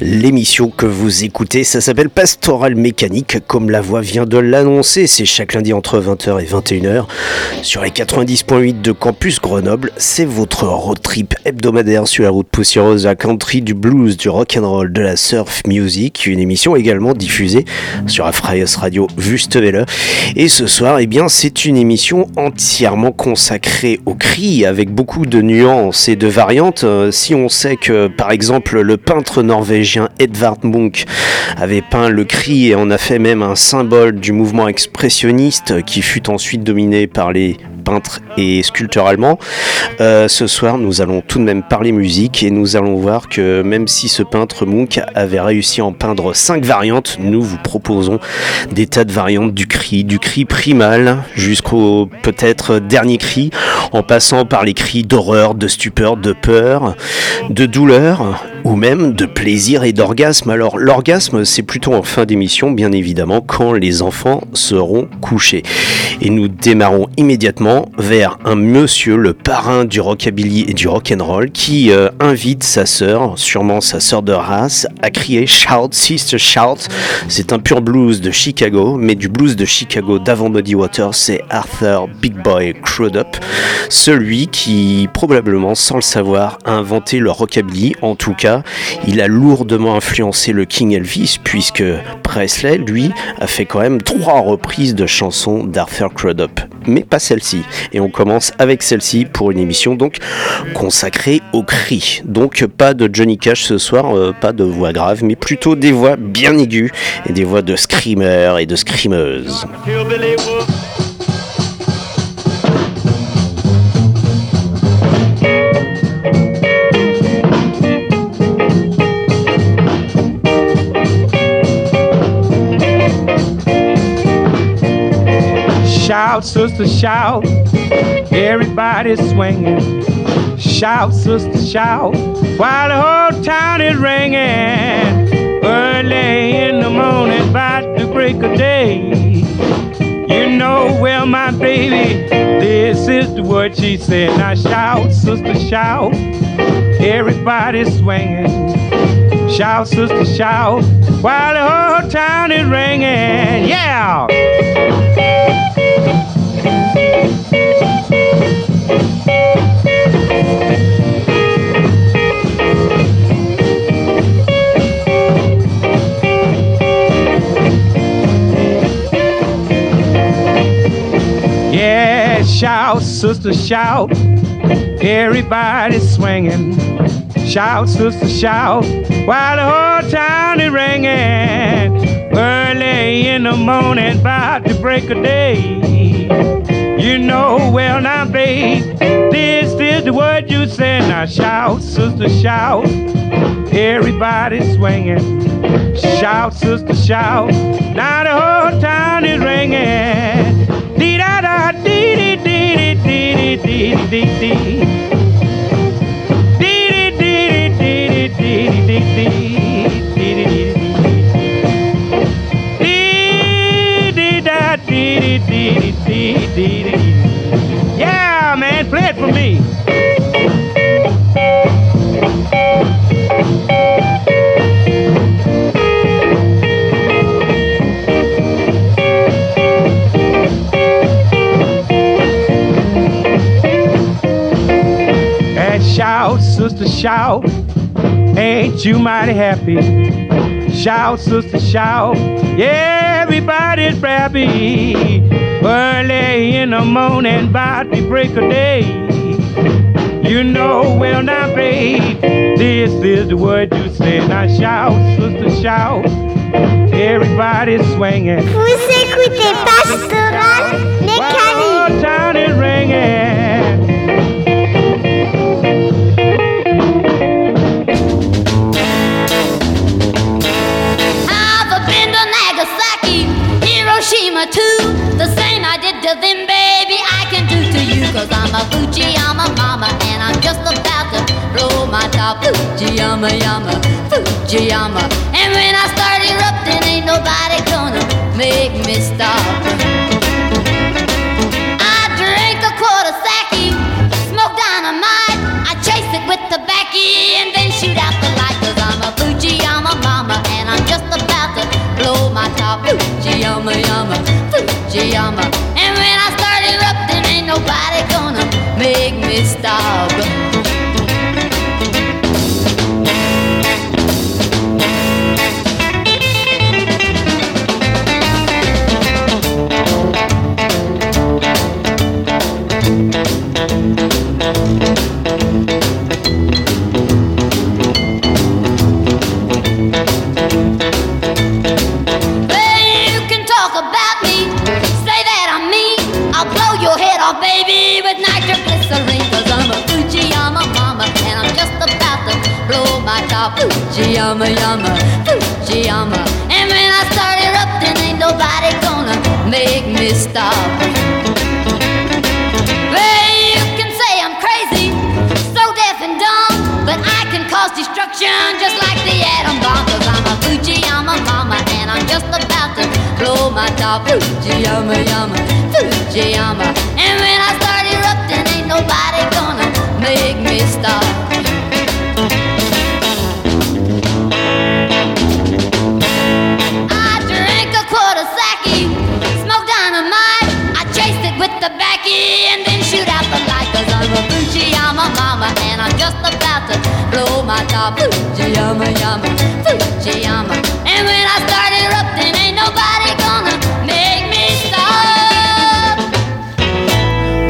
L'émission que vous écoutez, ça s'appelle Pastoral Mécanique, comme la voix vient de l'annoncer. C'est chaque lundi entre 20h et 21h sur les 90.8 de Campus Grenoble. C'est votre road trip hebdomadaire sur la route poussiéreuse la country, du blues, du rock and roll, de la surf music. Une émission également diffusée sur Afraios Radio Wüstewelle. Et ce soir, eh bien, c'est une émission entièrement consacrée au cri, avec beaucoup de nuances et de variantes. Euh, si on sait que, par exemple, le peintre norvégien Edvard Munch avait peint le cri et en a fait même un symbole du mouvement expressionniste qui fut ensuite dominé par les peintre et sculpteur allemand. Euh, ce soir, nous allons tout de même parler musique et nous allons voir que même si ce peintre Munch avait réussi à en peindre cinq variantes, nous vous proposons des tas de variantes du cri, du cri primal jusqu'au peut-être dernier cri, en passant par les cris d'horreur, de stupeur, de peur, de douleur あ。Ou même de plaisir et d'orgasme. Alors l'orgasme, c'est plutôt en fin d'émission, bien évidemment, quand les enfants seront couchés. Et nous démarrons immédiatement vers un monsieur, le parrain du rockabilly et du rock'n'roll, qui euh, invite sa sœur, sûrement sa sœur de race, à crier Shout, Sister Shout. C'est un pur blues de Chicago, mais du blues de Chicago d'avant Muddy Waters, c'est Arthur Big Boy Crudup, celui qui probablement, sans le savoir, a inventé le rockabilly. En tout cas, il a lourdement influencé le King Elvis, puisque Presley, lui, a fait quand même trois reprises de chansons d'Arthur Crudup, mais pas celle-ci. Et on commence avec celle-ci pour une émission donc consacrée au cri. Donc pas de Johnny Cash ce soir, euh, pas de voix grave, mais plutôt des voix bien aiguës et des voix de screamers et de screameuses. Shout, sister, shout. Everybody's swinging. Shout, sister, shout. While the whole town is ringing. Early in the morning, about the break of day. You know, well, my baby, this is what she said. Now shout, sister, shout. Everybody's swinging. Shout, sister, shout. While the whole town is ringing. Yeah! Shout, sister, shout. Everybody's swinging. Shout, sister, shout. While the whole town is ringing. Early in the morning, about to break a day. You know, well, now, babe, this is the word you said. Now, shout, sister, shout. Everybody swinging. Shout, sister, shout. Now the whole town is ringing. dee dee dee dee. Dee dee dee dee dee dee dee dee dee. Yeah, man, play it for me. Dee. Ain't you mighty happy? Shout, sister, shout. Yeah, everybody's happy. Early in the morning, about the break of day. You know, well, now, babe, this is the word you say. Now, shout, sister, shout. Everybody's swinging. Vous écoutez Pastoral Mécanique. whole town is ringing. Them, baby, I can do to you. Cause I'm a Fujiyama mama and I'm just about to blow my top. Fujiyama, yama, Fujiyama. And when I start erupting, ain't nobody gonna make me stop. I drink a quart of sake, smoke dynamite. I chase it with tobacco and then shoot out the light. Cause I'm a Fujiyama mama and I'm just about to blow my top. Fujiyama, yama, Fujiyama. And stop. Blow my top. Fujiyama, yama, Fujiyama. And when I start erupting, ain't nobody gonna make me stop. Well, you can say I'm crazy, so deaf and dumb, but I can cause destruction just like the atom bomb. Cause I'm a Fujiyama mama, and I'm just about to blow my top. Fujiyama, yama, Fujiyama. And when I start erupting, ain't nobody gonna make me stop. Light. Cause I'm a Fujiyama mama and I'm just about to blow my top. Fujiyama, yama, Fujiyama. And when I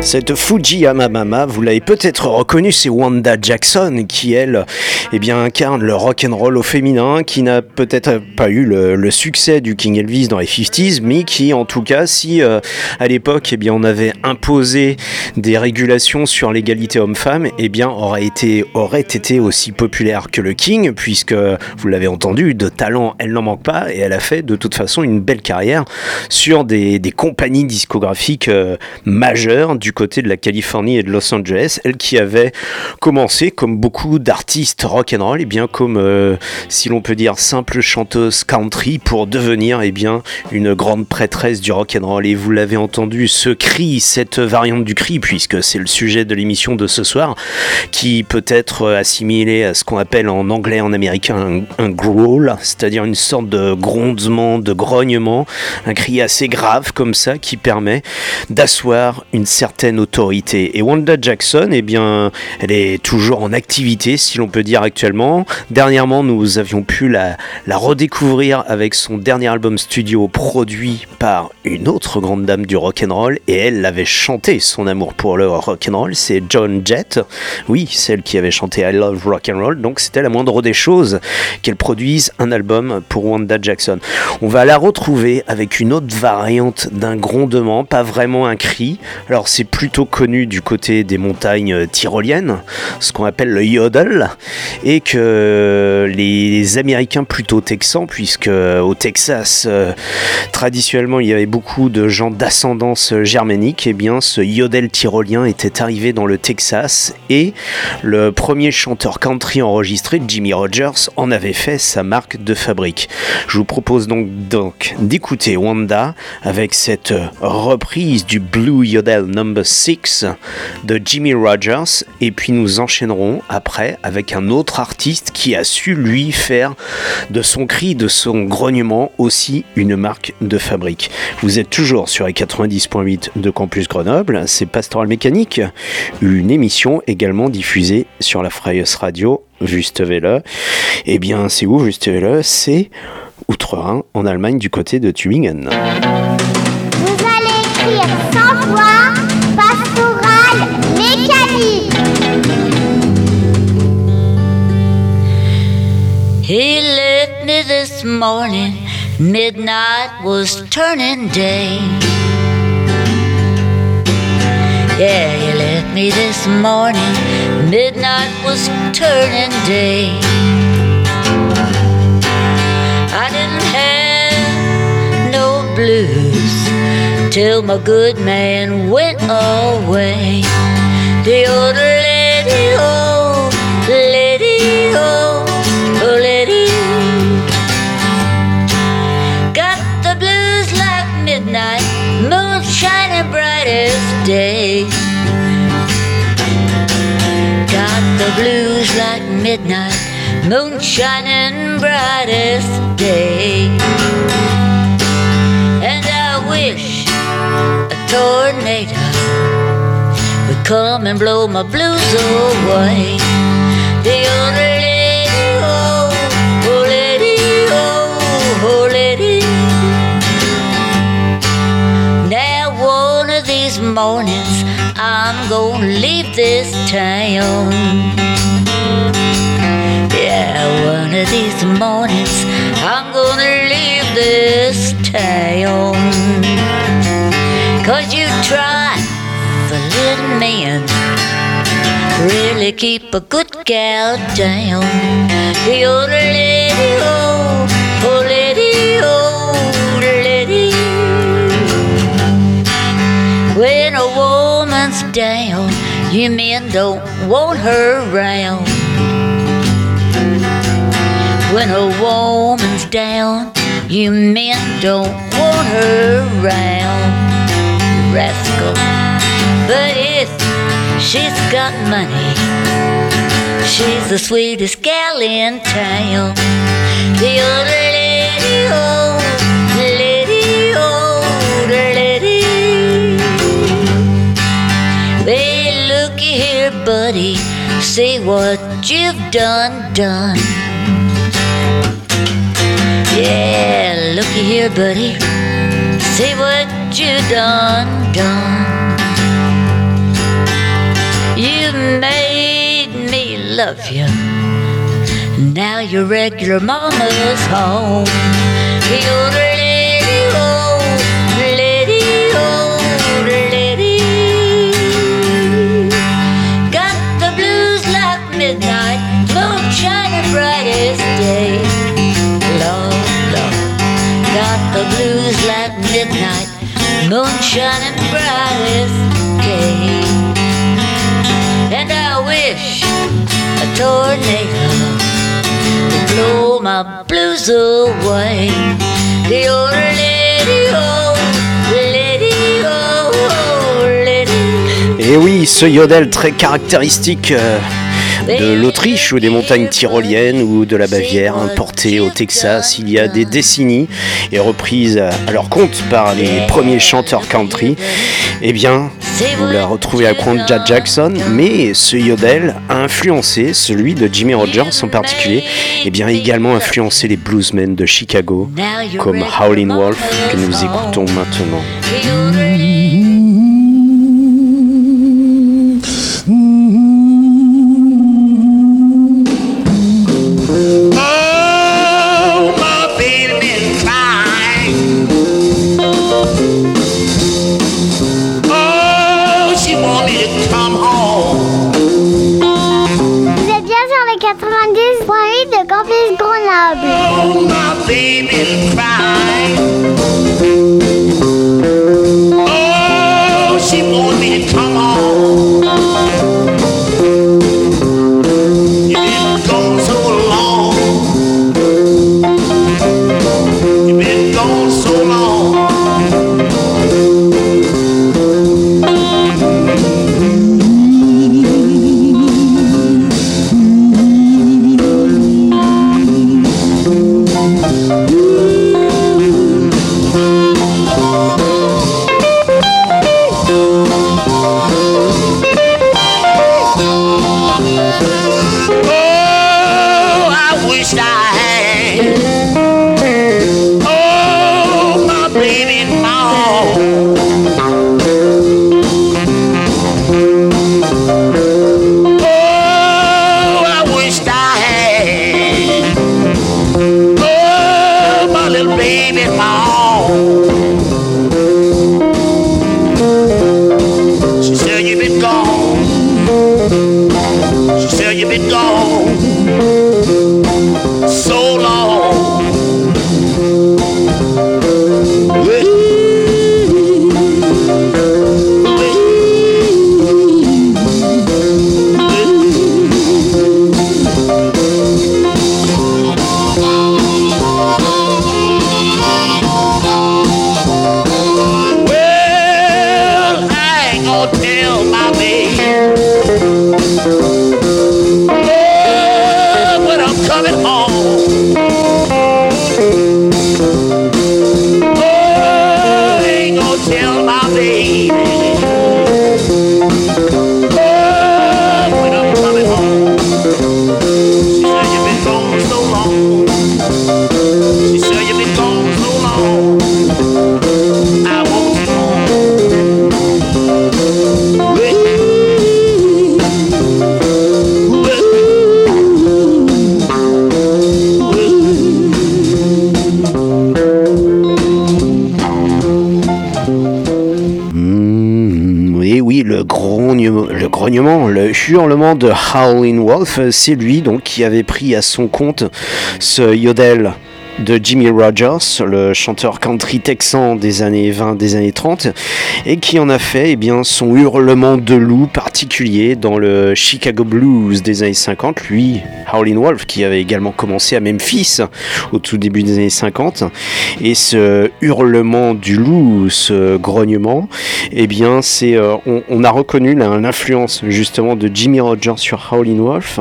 Cette Fujiyama Mama, vous l'avez peut-être reconnue, c'est Wanda Jackson qui, elle, eh bien, incarne le rock and roll au féminin, qui n'a peut-être pas eu le, succès du King Elvis dans les 50s, mais qui, en tout cas, si euh, à l'époque, eh bien, on avait imposé des régulations sur l'égalité homme-femme, eh bien, aurait été, aurait été aussi populaire que le King, puisque, vous l'avez entendu, de talent, elle n'en manque pas, et elle a fait de toute façon une belle carrière sur des, des compagnies discographiques euh, majeures du côté de la Californie et de Los Angeles, elle qui avait commencé comme beaucoup d'artistes rock and roll, et bien comme euh, si l'on peut dire simple chanteuse country pour devenir et bien une grande prêtresse du rock and roll. Et vous l'avez entendu, ce cri, cette variante du cri, puisque c'est le sujet de l'émission de ce soir, qui peut être assimilé à ce qu'on appelle en anglais, en américain, un, un growl, c'est-à-dire une sorte de grondement, de grognement, un cri assez grave comme ça qui permet d'asseoir une certaine autorité. Et Wanda Jackson, eh bien, elle est toujours en activité, si l'on peut dire actuellement. Dernièrement, nous avions pu la, la redécouvrir avec son dernier album studio produit par une autre grande dame du rock and roll, et elle avait chanté son amour pour le rock and roll. C'est John Jett, oui, celle qui avait chanté I Love Rock and Roll. Donc, c'était la moindre des choses qu'elle produise un album pour Wanda Jackson. On va la retrouver avec une autre variante d'un grondement, pas vraiment un cri. Alors c'est plutôt connu du côté des montagnes euh, tyroliennes, ce qu'on appelle le yodel, et que les Américains plutôt texans, puisque au Texas, euh, traditionnellement il y avait beaucoup de gens d'ascendance germanique, et bien ce yodel tyrolien était arrivé dans le Texas, et le premier chanteur country enregistré, Jimmy Rogers, en avait fait sa marque de fabrique. Je vous propose donc, donc d'écouter Wanda avec cette reprise du Blue Yodel Number 6 de Jimmy Rogers. Et puis nous enchaînerons après avec un autre artiste qui a su lui faire de son cri, de son grognement aussi une marque de fabrique. Vous êtes toujours sur les 90.8 de Campus Grenoble, c'est Pastoral Mécanique, une émission également diffusée sur la Freies Radio Juste Welle. Eh bien, c'est où Juste C'est Outre-Rhin, en Allemagne, du côté de Tübingen. Vous allez sans voix, He left me this morning, midnight was turning day. Yeah, he left me this morning, midnight was turning day. I didn't have no blues till my good man went away. The old the blues like midnight, moon shining brightest day. And I wish a tornado would come and blow my blues away. The old lady, oh, lady, oh, lady. Now one of these mornings I'm gonna leave this town. Yeah, one of these mornings I'm gonna leave this town. Cause you try for little men really keep a good gal down. The old lady, down, you men don't want her around. When a woman's down, you men don't want her around. Rascal. But if she's got money, she's the sweetest gal in town. The old lady, oh, buddy, see what you've done, done. Yeah, looky here, buddy, see what you've done, done. You made me love you. Now your regular mama's home. The blues like midnight, moon shining bright as day. And I wish a tornado would blow my blues away. The old lady, oh, lady, oh, lady. Et oui, ce yodel très caractéristique euh, de l'Autriche ou des montagnes tyroliennes ou de la Bavière, importé au Texas il y a des décennies et reprise à leur compte par les premiers chanteurs country, eh bien, vous la retrouvez à compte Jack Jackson, mais ce yodel a influencé celui de Jimmy Rogers en particulier, et bien également influencé les bluesmen de Chicago, comme Howlin' Wolf que nous écoutons maintenant. De Campus Grenoble. Oh, my baby been crying. Le hurlement de Howlin' Wolf, c'est lui donc qui avait pris à son compte ce yodel de Jimmy Rogers, le chanteur country texan des années 20, des années 30, et qui en a fait eh bien, son hurlement de loup particulier dans le Chicago Blues des années 50. Lui, Howlin' Wolf, qui avait également commencé à Memphis au tout début des années 50, et ce hurlement du loup, ce grognement, eh bien, c'est, euh, on, a reconnu l'influence justement de Jimmy Rogers sur Howlin' Wolf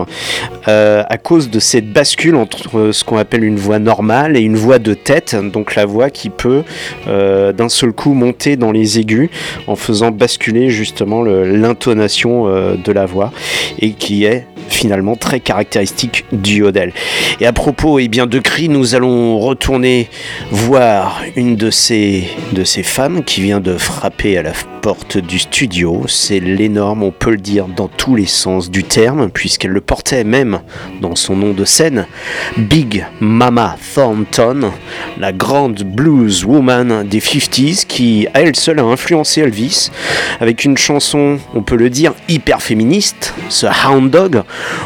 euh, à cause de cette bascule entre ce qu'on appelle une voix normale et une voix de tête, donc la voix qui peut euh, d'un seul coup monter dans les aigus en faisant basculer justement l'intonation de la voix et qui est finalement très caractéristique yodel. Et à propos eh bien, de cris, nous allons retourner voir une de ces, de ces femmes qui vient de frapper à la porte du studio. C'est l'énorme, on peut le dire dans tous les sens du terme, puisqu'elle le portait même dans son nom de scène, Big Mama Thornton, la grande blues woman des 50s qui, à elle seule, a influencé Elvis avec une chanson, on peut le dire, hyper féministe, ce Hound Dog,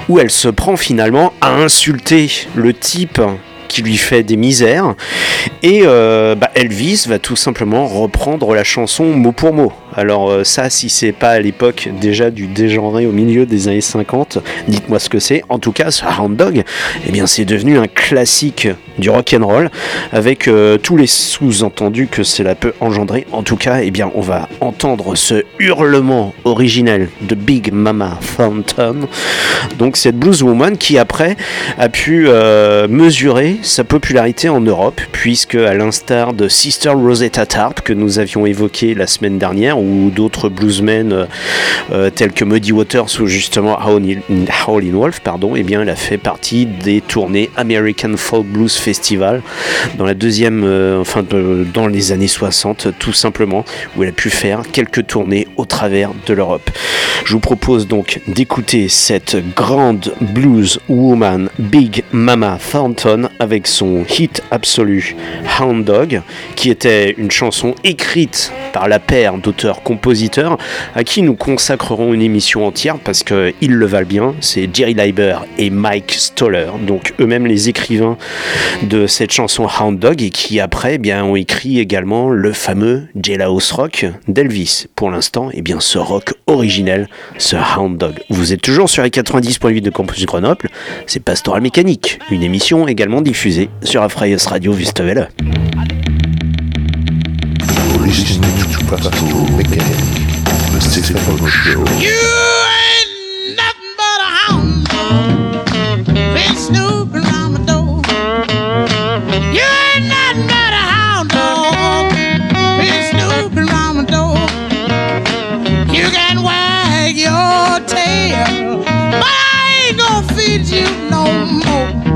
où elle se prend finalement à insulter le type qui lui fait des misères et euh, bah, Elvis va tout simplement reprendre la chanson mot pour mot. Alors euh, ça, si c'est pas à l'époque déjà du dégenré au milieu des années 50, dites-moi ce que c'est. En tout cas, ce Hound Dog, eh bien c'est devenu un classique du rock roll avec euh, tous les sous-entendus que cela peut engendrer. En tout cas, eh bien on va entendre ce hurlement originel de Big Mama Thornton. Donc cette blues woman qui après a pu euh, mesurer sa popularité en Europe puisque à l'instar de Sister Rosetta Tarp que nous avions évoqué la semaine dernière ou d'autres bluesmen euh, euh, tels que Muddy Waters ou justement Howlin' Wolf pardon, eh bien elle a fait partie des tournées American Folk Blues Festival dans la deuxième euh, enfin dans les années 60 tout simplement où elle a pu faire quelques tournées au travers de l'Europe. Je vous propose donc d'écouter cette grande blues woman Big Mama Thornton avec son hit absolu Hound Dog, qui était une chanson écrite par la paire d'auteurs-compositeurs à qui nous consacrerons une émission entière parce qu'ils le valent bien. C'est Jerry Leiber et Mike Stoller, donc eux-mêmes les écrivains de cette chanson Hound Dog et qui après eh bien, ont écrit également le fameux Jailhouse Rock d'Elvis. Pour l'instant, eh bien, ce rock originel, ce Hound Dog. Vous êtes toujours sur les 90.8 de Campus Grenoble, c'est Pastoral Mécanique, une émission également diffusée sur Afraios Radio Wüstewelle. You're to Pastoral Mechanic, the Stephen Show. You ain't nothing but a hound dog. Been snooping around my door. You ain't nothing but a hound dog. Been snooping around my door. You can wag your tail, but I ain't gonna feed you no more.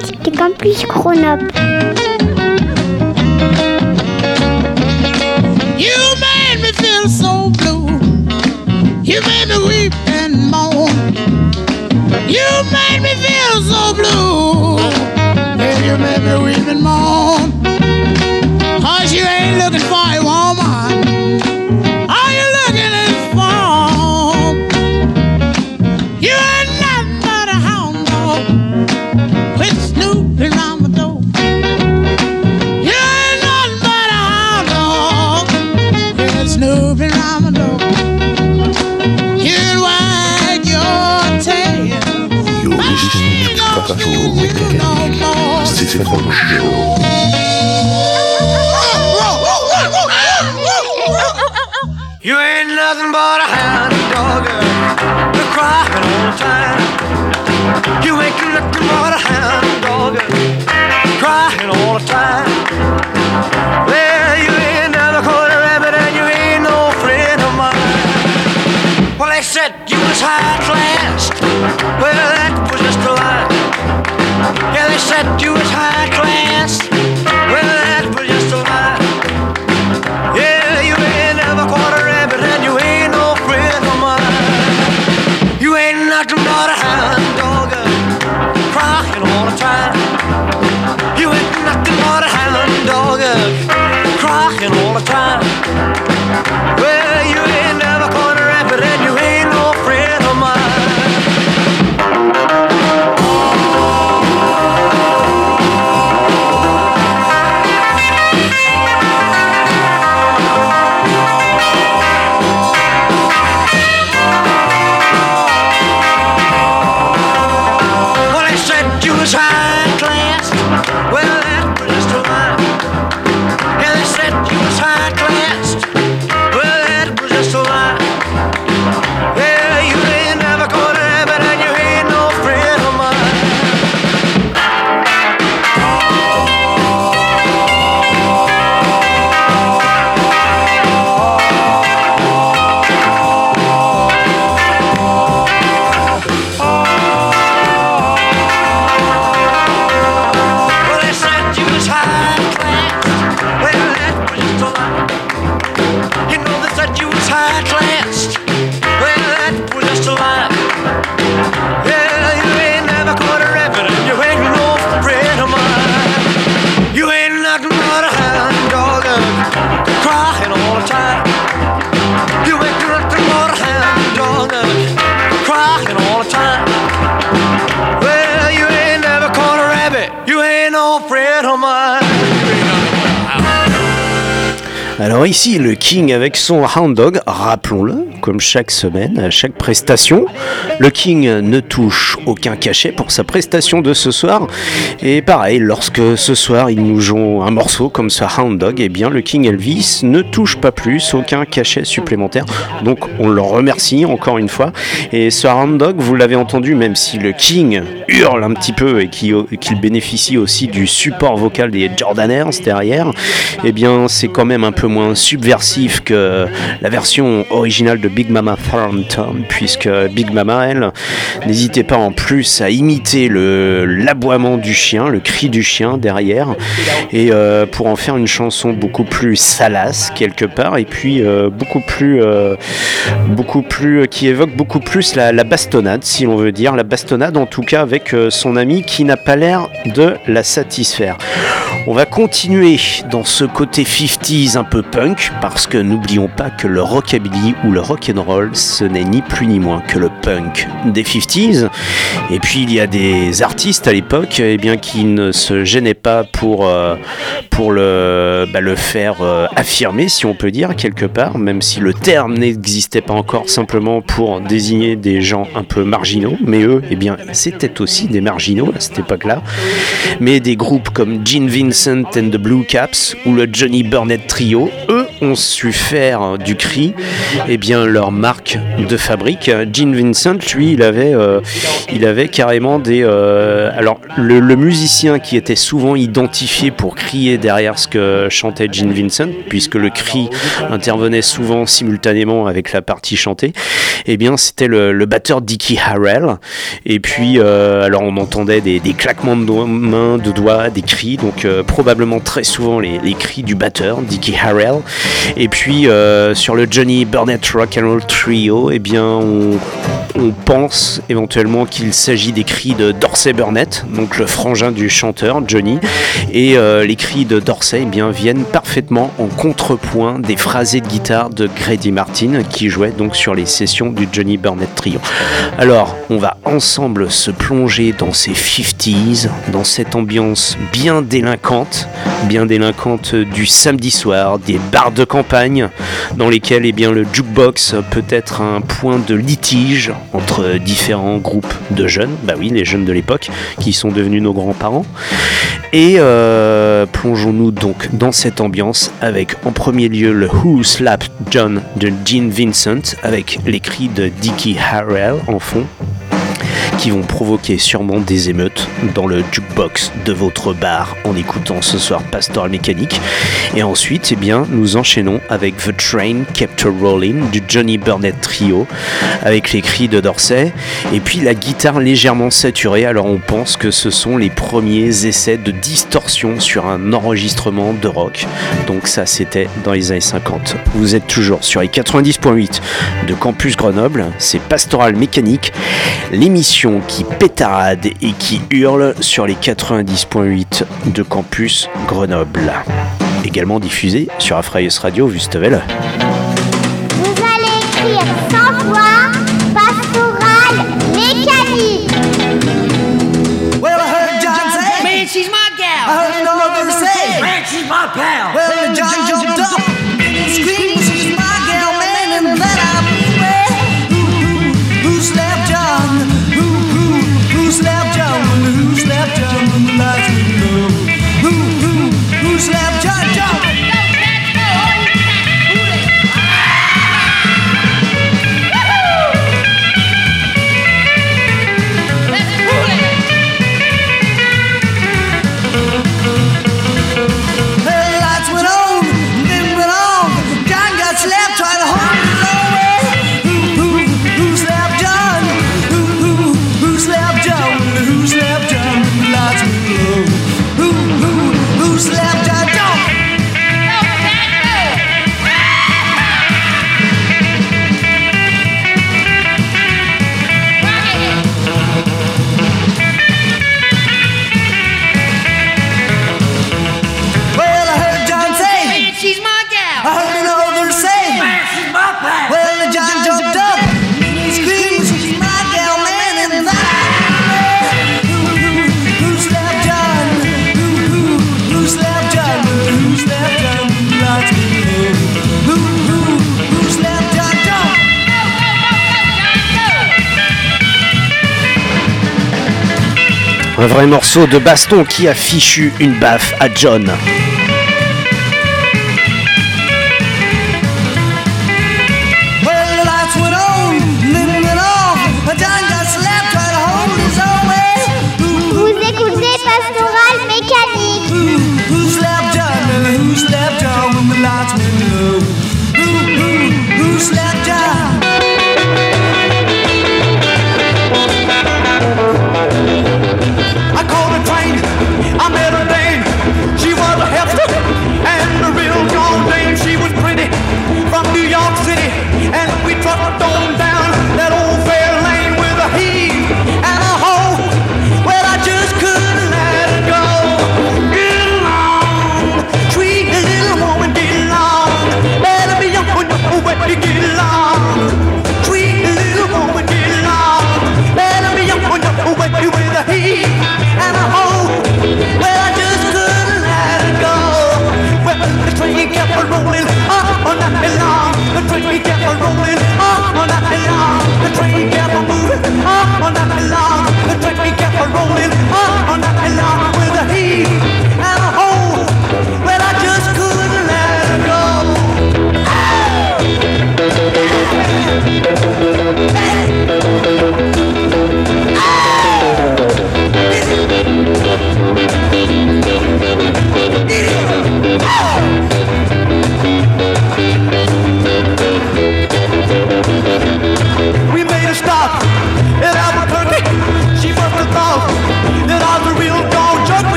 De Campus Grenoble. You made me feel so blue. You made me weep and moan. You made me feel so blue. Yeah, you made me weep and moan. Cause you ain't looking for You ain't nothing but a hound dog, you're crying all the time. You ain't nothing but a hound dog, crying all the time. set you as high class. Ici, le King avec son Hound Dog, rappelons-le, comme chaque semaine, à chaque prestation, le King ne touche aucun cachet pour sa prestation de ce soir. Et pareil, lorsque ce soir il nous joue un morceau comme ce Hound Dog, eh bien le King Elvis ne touche pas plus, aucun cachet supplémentaire. Donc on le remercie encore une fois. Et ce Hound Dog, vous l'avez entendu, même si le King hurle un petit peu et qu'il bénéficie aussi du support vocal des Jordanaires derrière, eh bien c'est quand même un peu moins subversif que la version originale de Big Mama Thornton, puisque Big Mama, elle, n'hésitait pas en plus à imiter le l'aboiement du chien, le cri du chien derrière, et euh, pour en faire une chanson beaucoup plus salace quelque part, et puis euh, beaucoup plus, euh, beaucoup plus, qui évoque beaucoup plus la, la bastonnade, si l'on veut dire, la bastonnade en tout cas avec euh, son ami qui n'a pas l'air de la satisfaire. On va continuer dans ce côté 50s un peu punk parce que n'oublions pas que le rockabilly ou le rock and roll ce n'est ni plus ni moins que le punk des 50s et puis il y a des artistes à l'époque eh bien qui ne se gênaient pas pour euh, pour le bah, le faire euh, affirmer si on peut dire quelque part même si le terme n'existait pas encore simplement pour désigner des gens un peu marginaux. Mais eux eh bien c'était aussi des marginaux à cette époque-là. Mais des groupes comme Gene And the Blue Caps ou le Johnny Burnett Trio, eux ont su faire du cri eh bien, leur marque de fabrique. Gene Vincent, lui, il avait, euh, il avait carrément des... euh, alors, le, le musicien qui était souvent identifié pour crier derrière ce que chantait Gene Vincent, puisque le cri intervenait souvent simultanément avec la partie chantée, eh bien, c'était le, le batteur Dickie Harrell. Et puis, euh, alors, on entendait des, des claquements de doigts- mains, de doigts, des cris, donc probablement très souvent les, les cris du batteur, Dickie Harrell. Et puis, euh, sur le Johnny Burnett Rock and Roll Trio, eh bien, on, pense éventuellement qu'il s'agit des cris de Dorsey Burnett, donc le frangin du chanteur Johnny, et euh, les cris de Dorsey eh viennent parfaitement en contrepoint des phrasés de guitare de Grady Martin qui jouait donc sur les sessions du Johnny Burnett Trio. Alors, on va ensemble se plonger dans ces 50s, dans cette ambiance bien délinquante, bien délinquante du samedi soir, des bars de campagne dans lesquels eh bien, le jukebox peut être un point de litige entre différents groupes de jeunes, bah oui, les jeunes de l'époque qui sont devenus nos grands-parents. Et euh, plongeons-nous donc dans cette ambiance avec en premier lieu le Who Slapped John de Gene Vincent avec les cris de Dickie Harrell en fond qui vont provoquer sûrement des émeutes dans le jukebox de votre bar en écoutant ce soir Pastoral Mécanique. Et ensuite, eh bien, nous enchaînons avec The Train Kept a Rolling du Johnny Burnett Trio avec les cris de Dorsey et puis la guitare légèrement saturée. Alors on pense que ce sont les premiers essais de distorsion sur un enregistrement de rock. Donc ça c'était dans les années 50. Vous êtes toujours sur les 90.8 de Campus Grenoble, c'est Pastoral Mécanique, l'émission qui pétarade et qui hurle sur les 90.8 de Campus Grenoble. Également diffusé sur Afraius Radio Wüstewelle. Vous Un vrai morceau de baston qui a fichu une baffe à John.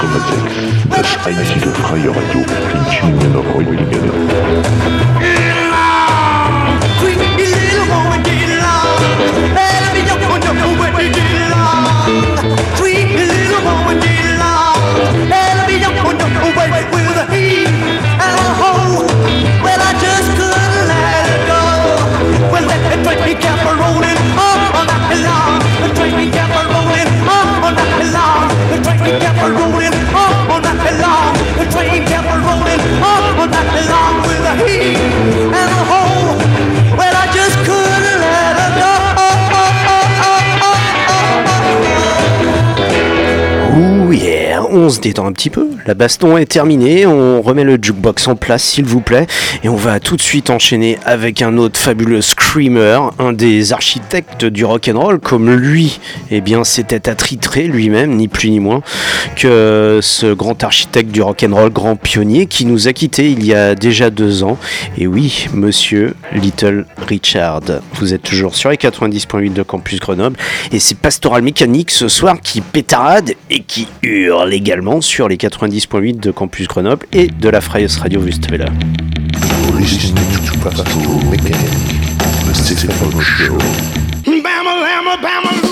96,6, das einzige freie Radio on se détend un petit peu. La baston est terminée, on remet le jukebox en place s'il vous plaît. Et on va tout de suite enchaîner avec un autre fabuleux un des architectes du rock and roll comme lui. Eh bien, c'était attitré lui-même ni plus ni moins que ce grand architecte du rock and roll, grand pionnier qui nous a quittés il y a déjà deux ans. Et oui, monsieur Little Richard. Vous êtes toujours sur les 90.8 de Campus Grenoble et c'est Pastoral Mécanique ce soir qui pétarade et qui hurle également sur les 90.8 de Campus Grenoble et de la Freies Radio Mécanique, Mississippi Bama, Bama, Bama.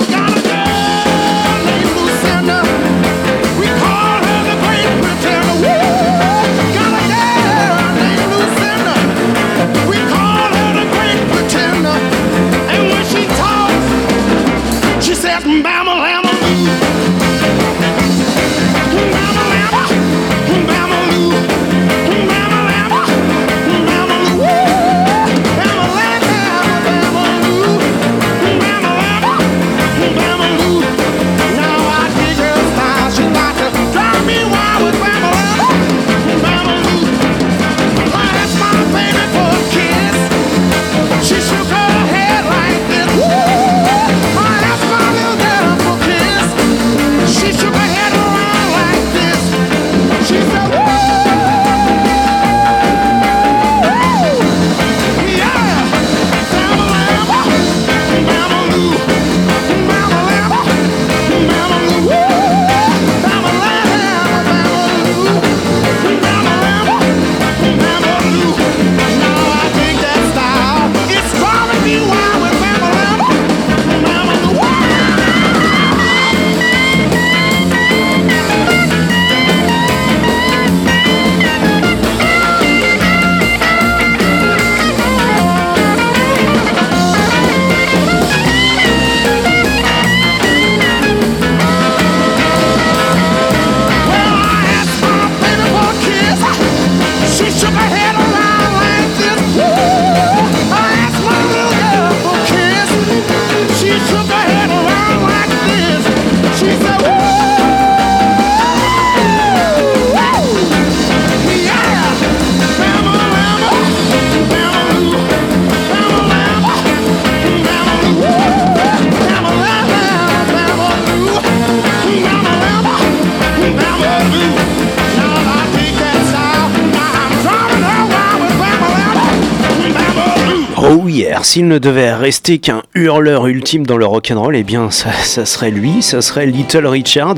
Yeah, s'il ne devait rester qu'un hurleur ultime dans le rock'n'roll, eh bien ça, serait lui, ça serait Little Richard.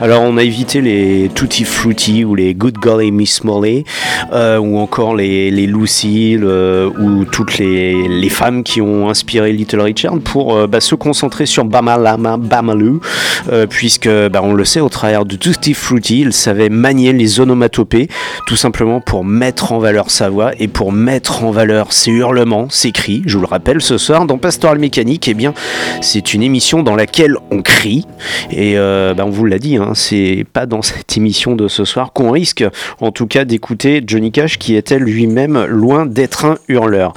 Alors on a évité les Tutti Frutti ou les Good Golly Miss Molly, euh, ou encore les, les Lucy, le- ou toutes les, femmes qui ont inspiré Little Richard pour euh, bah, se concentrer sur Bamalama Bamaloo, euh, puisque bah, on le sait au travers de Tutti Frutti, il savait manier les onomatopées, tout simplement pour mettre en valeur sa voix et pour mettre en valeur ses hurlements, ses cris. Vous le rappelle, ce soir dans Pastoral Mécanique, eh bien, c'est une émission dans laquelle on crie. Et euh, bah, on vous l'a dit, hein, c'est pas dans cette émission de ce soir qu'on risque, en tout cas, d'écouter Johnny Cash qui était lui-même loin d'être un hurleur.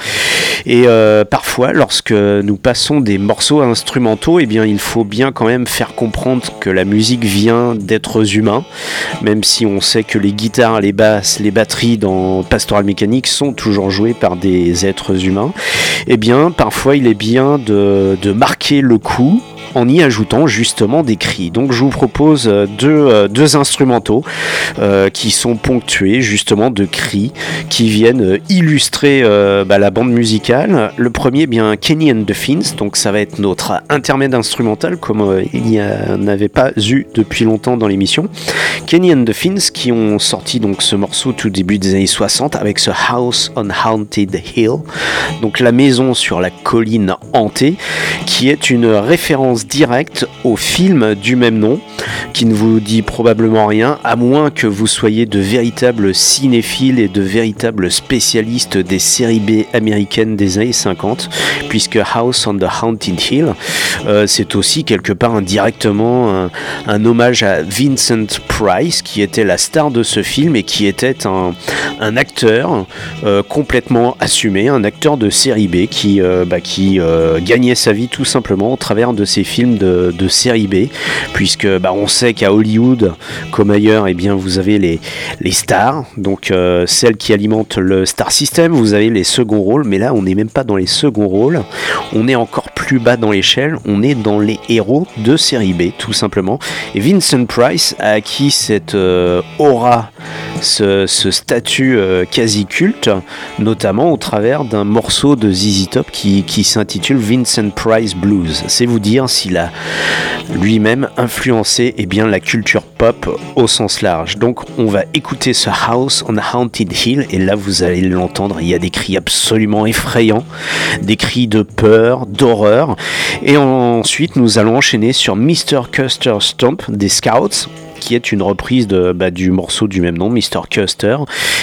Et euh, parfois, lorsque nous passons des morceaux instrumentaux, eh il faut bien quand même faire comprendre que la musique vient d'êtres humains, même si on sait que les guitares, les basses, les batteries dans Pastoral Mécanique sont toujours jouées par des êtres humains. Eh bien, parfois, il est bien de, de marquer le coup en y ajoutant justement des cris. Donc je vous propose euh, deux, euh, deux instrumentaux euh, qui sont ponctués justement de cris qui viennent illustrer bah, la bande musicale. Le premier, bien Kenny and the Fins, donc ça va être notre intermède instrumental comme il n'y en avait pas eu depuis longtemps dans l'émission. Kenny and the Fins qui ont sorti donc ce morceau tout début des années 60 avec ce House on Haunted Hill, donc la maison sur la colline hantée, qui est une référence directe au film du même nom, qui ne vous dit probablement rien, à moins que vous soyez de véritables cinéphiles et de véritables spécialistes des séries B américaines des années 50, puisque House on the Haunted Hill, euh, c'est aussi quelque part indirectement un, hommage à Vincent Price, qui était la star de ce film et qui était un, acteur euh, complètement assumé, un acteur de série B qui, euh, bah, gagnait sa vie tout simplement au travers de ses films de, de série B, puisque bah, on sait qu'à Hollywood, comme ailleurs, eh bien, vous avez les, stars, donc euh, celles qui alimentent le star system, vous avez les seconds rôles, mais là on n'est même pas dans les seconds rôles, on est encore plus bas dans l'échelle, on est dans les héros de série B tout simplement. Et Vincent Price a acquis cette euh, aura, ce, statut euh, quasi culte, notamment au travers d'un morceau de ZZ Top qui s'intitule Vincent Price Blues. C'est vous dire s'il a lui-même influencé eh bien, la culture pop au sens large. Donc on va écouter ce House on Haunted Hill et là vous allez l'entendre, il y a des cris absolument effrayants, des cris de peur, d'horreur. Et ensuite nous allons enchaîner sur Mr. Custer Stomp des Scouts qui est une reprise de, bah, du morceau du même nom, Mr. Custer,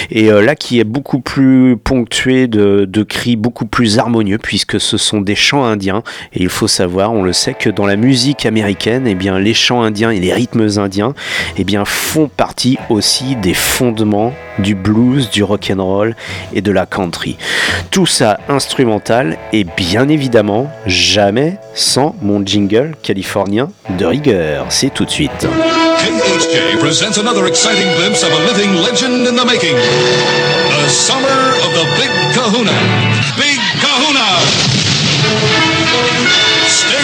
et euh, là qui est beaucoup plus ponctué de, cris beaucoup plus harmonieux puisque ce sont des chants indiens et il faut savoir, on le sait que dans la musique américaine, eh bien les chants indiens et les rythmes indiens, eh bien font partie aussi des fondements du blues, du rock and roll et de la country. Tout ça instrumental et bien évidemment jamais sans mon jingle californien de rigueur. C'est tout de suite. KHJ presents another exciting glimpse of a living legend in the making. The summer of the Big Kahuna. Big Kahuna!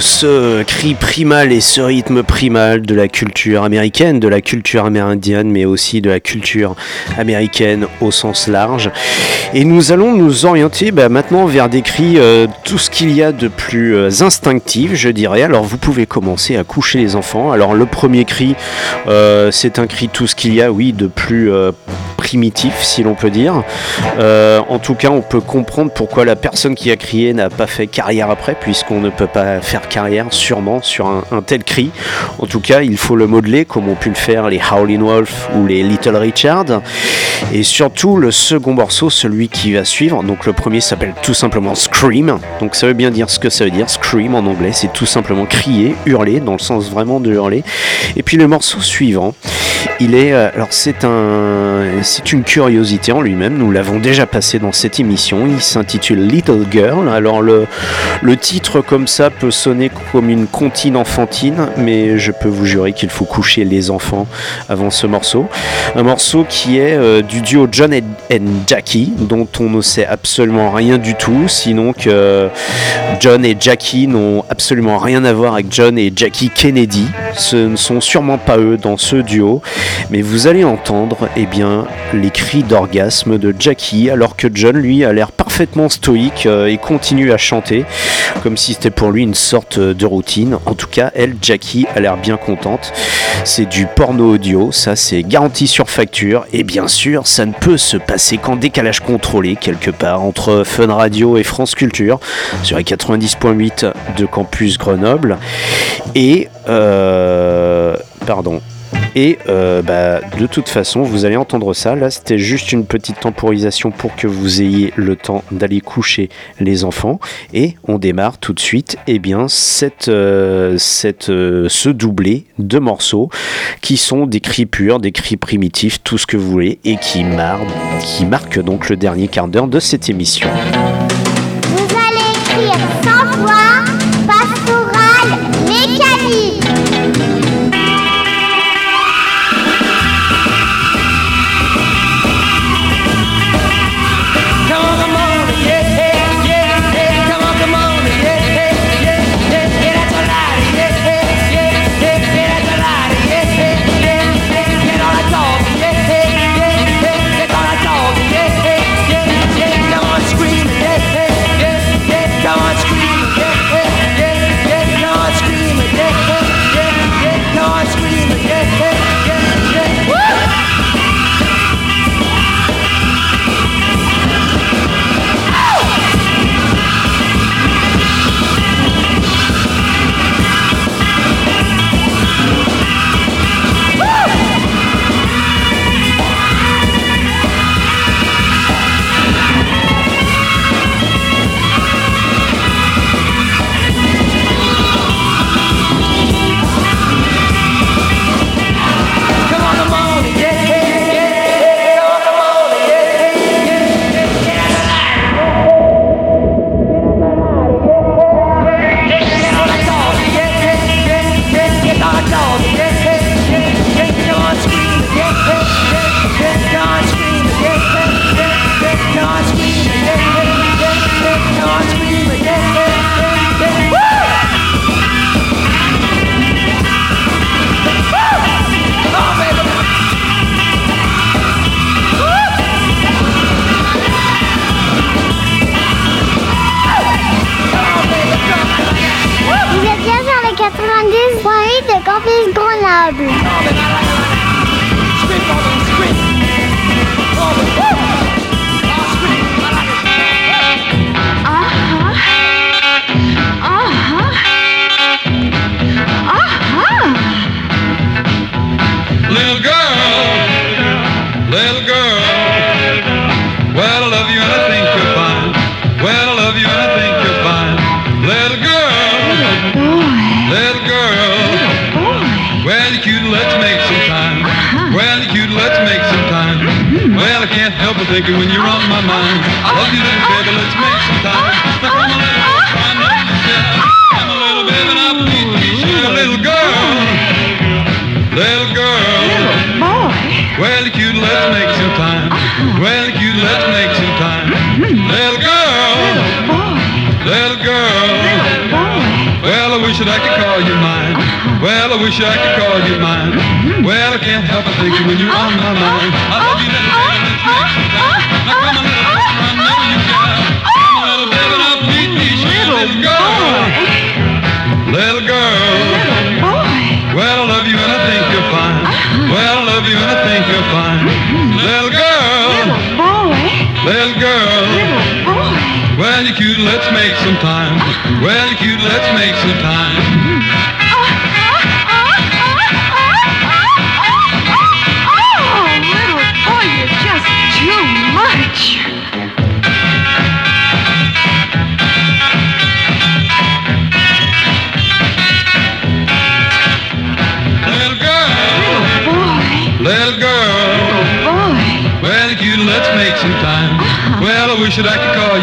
Ce cri primal et ce rythme primal de la culture américaine, de la culture amérindienne, mais aussi de la culture américaine au sens large. Et nous allons nous orienter bah, maintenant vers des cris, euh, tout ce qu'il y a de plus euh, instinctif, je dirais. Alors vous pouvez commencer à coucher les enfants. Alors le premier cri, euh, c'est un cri tout ce qu'il y a, oui, de plus primitif, si l'on peut dire. En tout cas, on peut comprendre pourquoi la personne qui a crié n'a pas fait carrière après, puisqu'on ne peut pas faire carrière sûrement sur un, tel cri. En tout cas, il faut le modeler comme ont pu le faire les Howlin' Wolf ou les Little Richard. Et surtout, le second morceau, celui qui va suivre, donc le premier s'appelle tout simplement Scream. Donc ça veut bien dire ce que ça veut dire. Scream en anglais, c'est tout simplement crier, hurler, dans le sens vraiment de hurler. Et puis le morceau suivant, il est, euh, alors c'est un, c'est une curiosité en lui-même. Nous l'avons déjà passé dans cette émission. Il s'intitule Little Girl. Alors le titre comme ça peut sonner comme une comptine enfantine, mais je peux vous jurer qu'il faut coucher les enfants avant ce morceau. Un morceau qui est euh, du duo John et Jackie, dont on ne sait absolument rien du tout, sinon que John et Jackie n'ont absolument rien à voir avec John et Jackie Kennedy. Ce ne sont sûrement pas eux dans ce duo, mais vous allez entendre eh bien, les cris d'orgasme de Jackie, alors que John, lui, a l'air parfaitement stoïque euh, et continue à chanter, comme si c'était pour lui une sorte de routine. En tout cas, elle, Jackie, a l'air bien contente. C'est du porno audio, ça c'est garanti sur facture, et bien sûr, ça ne peut se passer qu'en décalage contrôlé quelque part entre Fun Radio et France Culture sur les 90.8 de Campus Grenoble. Et euh, pardon. Et euh, bah, de toute façon, vous allez entendre ça. Là, c'était juste une petite temporisation pour que vous ayez le temps d'aller coucher les enfants. Et on démarre tout de suite. Et bien, cette, euh, cette, euh, ce doublé de morceaux qui sont des cris purs, des cris primitifs, tout ce que vous voulez, et qui, mar qui marquent donc le dernier quart d'heure de cette émission.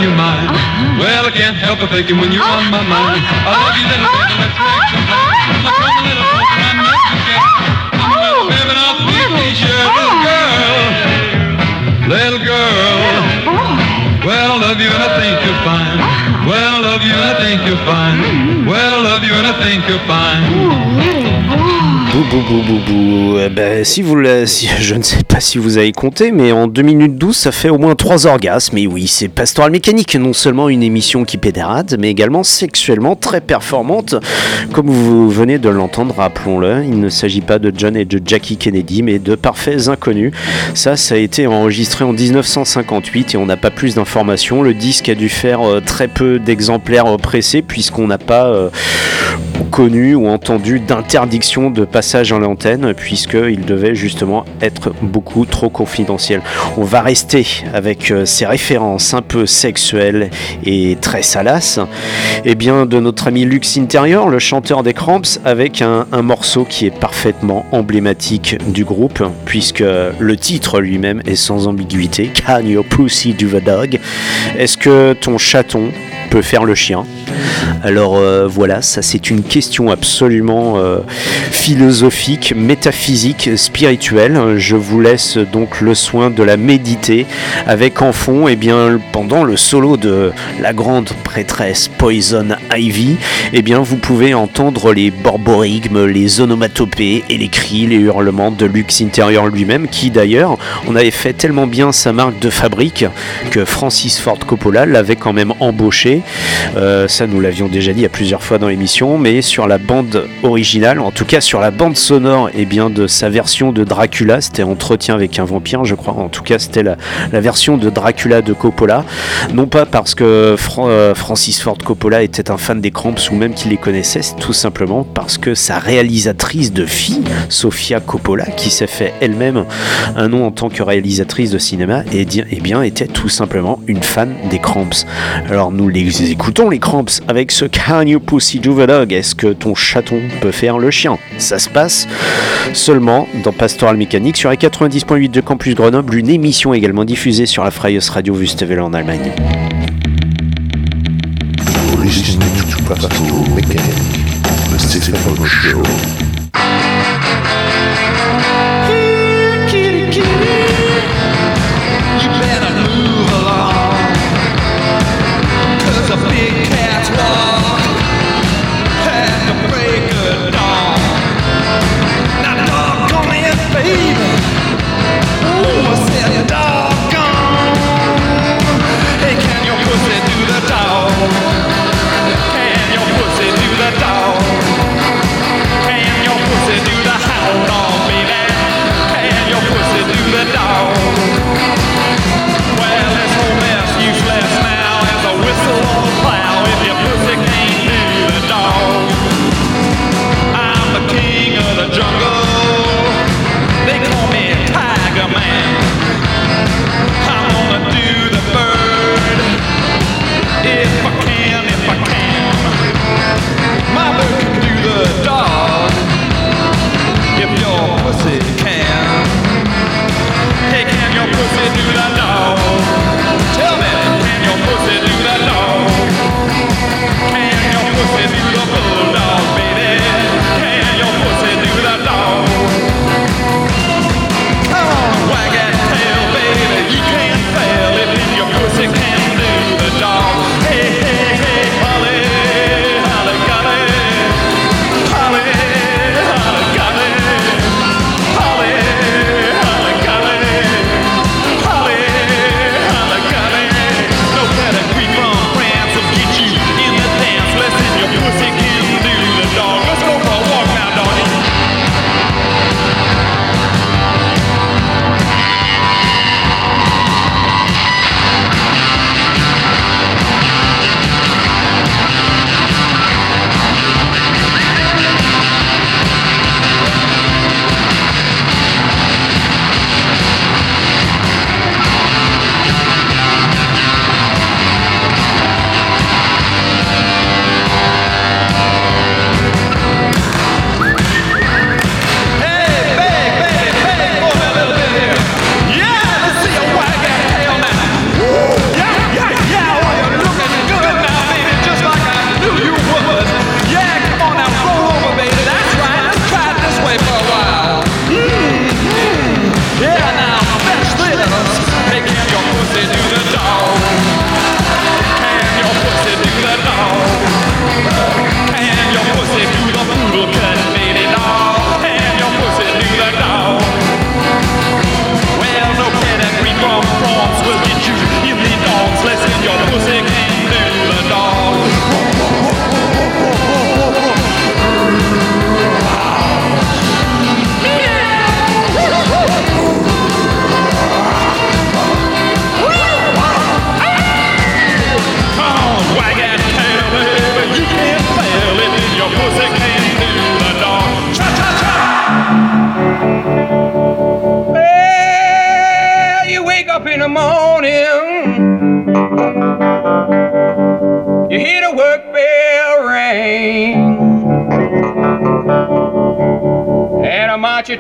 Could call you mine. Well, I can't help but thinking when you're on my mind. I love you, little baby, let's make some time. Now come on, little sister, I know you can. Come on, little baby, now please be sure. Little girl. Little girl. Well, I love you and I think you're fine. Well, I love you and I think you're fine. Well, I love you and I think you're fine. Bou. Eh ben, si vous je ne sais pas si vous avez compté, mais en 2 minutes 12, ça fait au moins 3 orgasmes. Et oui, c'est Pastoral Mécanique, non seulement une émission qui pédérade, mais également sexuellement très performante. Comme vous venez de l'entendre, rappelons-le, il ne s'agit pas de John et de Jackie Kennedy, mais de parfaits inconnus. Ça, ça a été enregistré en 1958 et on n'a pas plus d'informations. Le disque a dû faire euh, très peu d'exemplaires euh, pressés, puisqu'on n'a pas euh, connu ou entendu d'interdiction de passage à l'antenne puisqu'il devait justement être beaucoup trop confidentiel. On va rester avec euh, ces références un peu sexuelles et très salaces et bien de notre ami Lux Interior, le chanteur des Cramps, avec un, un morceau qui est parfaitement emblématique du groupe puisque le titre lui-même est sans ambiguïté Can your pussy do the dog Est-ce que ton chaton peut faire le chien alors euh, voilà, ça c'est une question absolument euh, philosophique, métaphysique, spirituelle. Je vous laisse donc le soin de la méditer avec en fond, et bien pendant le solo de la grande prêtresse Poison Ivy, et bien vous pouvez entendre les borborigmes, les onomatopées et les cris, les hurlements de Lux Interior lui-même, qui d'ailleurs, on avait fait tellement bien sa marque de fabrique que Francis Ford Coppola l'avait quand même embauché. Euh, ça, nous l'avions déjà dit à plusieurs fois dans l'émission, mais sur la bande originale, en tout cas sur la bande sonore, et bien de sa version de Dracula, c'était Entretien avec un vampire, je crois. En tout cas, c'était la, la version de Dracula de Coppola. Non pas parce que euh, Francis Ford Coppola était un fan des Cramps ou même qu'il les connaissait, c'est tout simplement parce que sa réalisatrice de filles, Sofia Coppola, qui s'est fait elle-même un nom en tant que réalisatrice de cinéma, et, di- eh bien était tout simplement une fan des Cramps. Alors nous les écoutons les Cramps avec ce Can You Pussy Do the Est-ce que ton chaton peut faire le chien? Ça se passe seulement dans Pastoral Mécanique sur la 90.8 de Campus Grenoble, une émission également diffusée sur la Freies Radio Wüstewelle en Allemagne.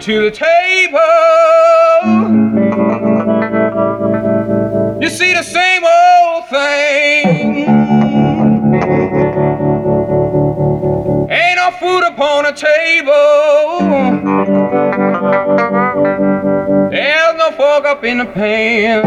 To the table. You see the same old thing. Ain't no food upon the table. There's no fork up in the pan.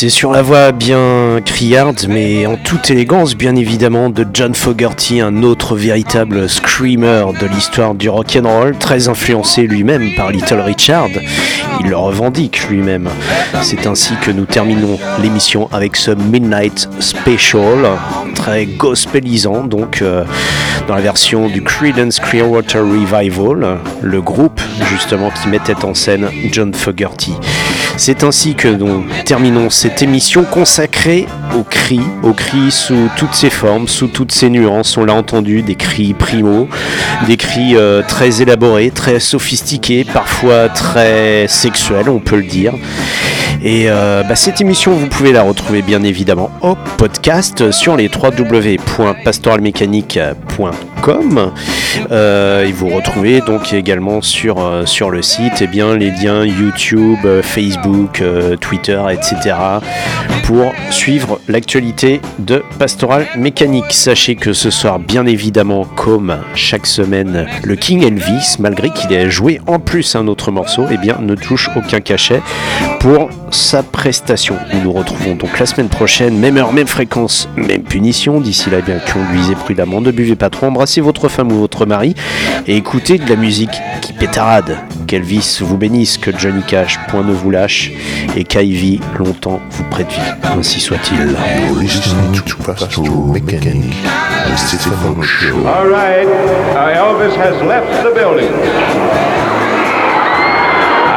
C'est sur la voix bien criarde, mais en toute élégance, bien évidemment, de John Fogerty, un autre véritable screamer de l'histoire du rock'n'roll, très influencé lui-même par Little Richard. Il le revendique lui-même. C'est ainsi que nous terminons l'émission avec ce Midnight Special, très gospelisant, donc euh, dans la version du Creedence Clearwater Revival, le groupe justement qui mettait en scène John Fogerty. C'est ainsi que nous terminons cette émission consacrée aux cris, aux cris sous toutes ses formes, sous toutes ses nuances. On l'a entendu, des cris primo, des cris euh, très élaborés, très sophistiqués, parfois très sexuels, on peut le dire. Et euh, bah, cette émission, vous pouvez la retrouver bien évidemment au podcast sur les www.pastoralmécanique.com. Euh, et vous retrouvez donc également sur, euh, sur le site eh bien, les liens YouTube, Facebook, Twitter, etc. pour suivre l'actualité de Pastoral Mécanique. Sachez que ce soir, bien évidemment, comme chaque semaine, le King Elvis, malgré qu'il ait joué en plus un autre morceau, eh bien, ne touche aucun cachet pour sa prestation. Nous nous retrouvons donc la semaine prochaine, même heure, même fréquence, même punition. D'ici là, eh bien, conduisez prudemment, ne buvez pas trop, embrassez votre femme ou votre mari et écoutez de la musique qui pétarade. Qu'Elvis vous bénisse, que Johnny Cash point ne vous lâche et qu'Ivy longtemps vous prête vie. Ainsi soit-il. All right, Elvis has left the building.